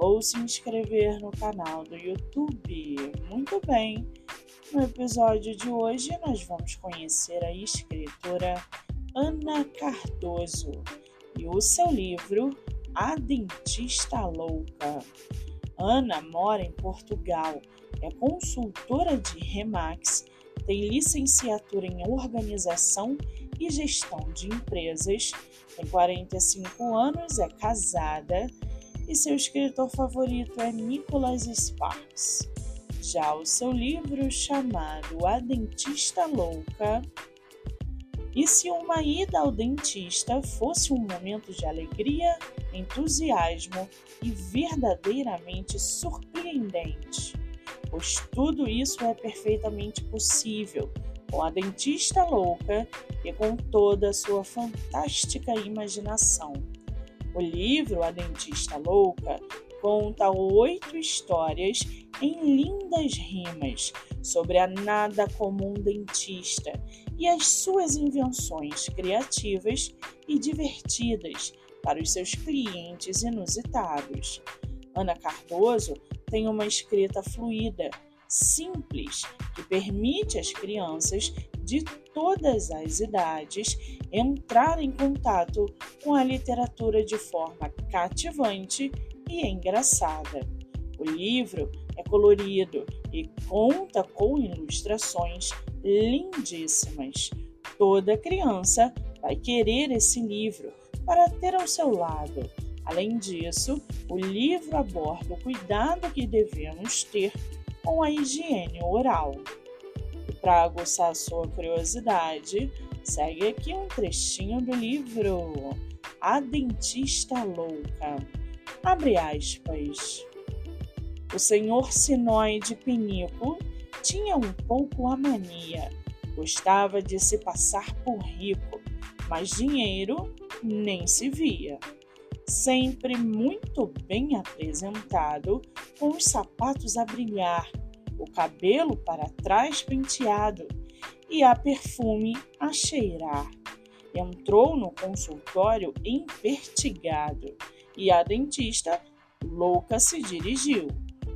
ou se inscrever no canal do YouTube. Muito bem! No episódio de hoje, nós vamos conhecer a escritora Ana Cardoso e o seu livro A Dentista Louca. Ana mora em Portugal, é consultora de Remax, tem licenciatura em Organização e Gestão de Empresas, tem 45 anos, é casada e seu escritor favorito é Nicholas Sparks. Já o seu livro chamado A Dentista Louca. E se uma ida ao dentista fosse um momento de alegria, entusiasmo e verdadeiramente surpreendente? Pois tudo isso é perfeitamente possível com a dentista louca e com toda a sua fantástica imaginação. O livro A Dentista Louca conta oito histórias em lindas rimas sobre a nada comum dentista e as suas invenções criativas e divertidas para os seus clientes inusitados. Ana Cardoso tem uma escrita fluida, simples, que permite às crianças de todas as idades entrar em contato com a literatura de forma cativante e engraçada. O livro é colorido e conta com ilustrações lindíssimas. Toda criança vai querer esse livro para ter ao seu lado. Além disso, o livro aborda o cuidado que devemos ter com a higiene oral. Para aguçar sua curiosidade, segue aqui um trechinho do livro A Dentista Louca. Abre aspas. O senhor Sinoide Pinico tinha um pouco a mania. Gostava de se passar por rico, mas dinheiro nem se via. Sempre muito bem apresentado, com os sapatos a brilhar, o cabelo para trás penteado e a perfume a cheirar. Entrou no consultório empertigado e a dentista, louca, se dirigiu.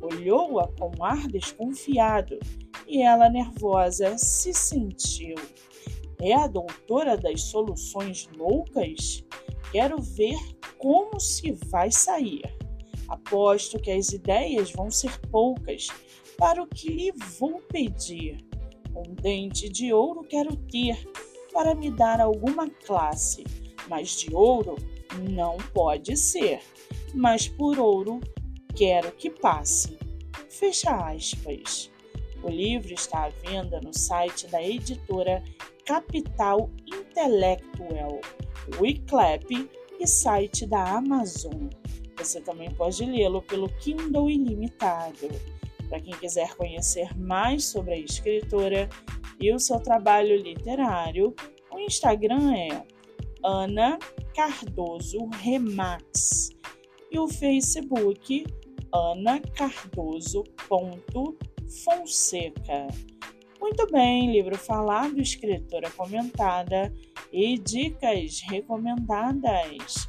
Olhou-a com ar desconfiado e ela, nervosa, se sentiu. É a doutora das soluções loucas? Quero ver como se vai sair. Aposto que as ideias vão ser poucas para o que lhe vou pedir. Um dente de ouro quero ter para me dar alguma classe, mas de ouro não pode ser. Mas por ouro quero que passe. Fecha aspas. O livro está à venda no site da editora Capital Intelectual, Wiclap e site da Amazon. Você também pode lê-lo pelo Kindle Ilimitado. Para quem quiser conhecer mais sobre a escritora e o seu trabalho literário, o Instagram é Ana Cardoso Remax e o Facebook Ana Cardoso.fonseca. Muito bem, livro falado, escritora comentada e dicas recomendadas.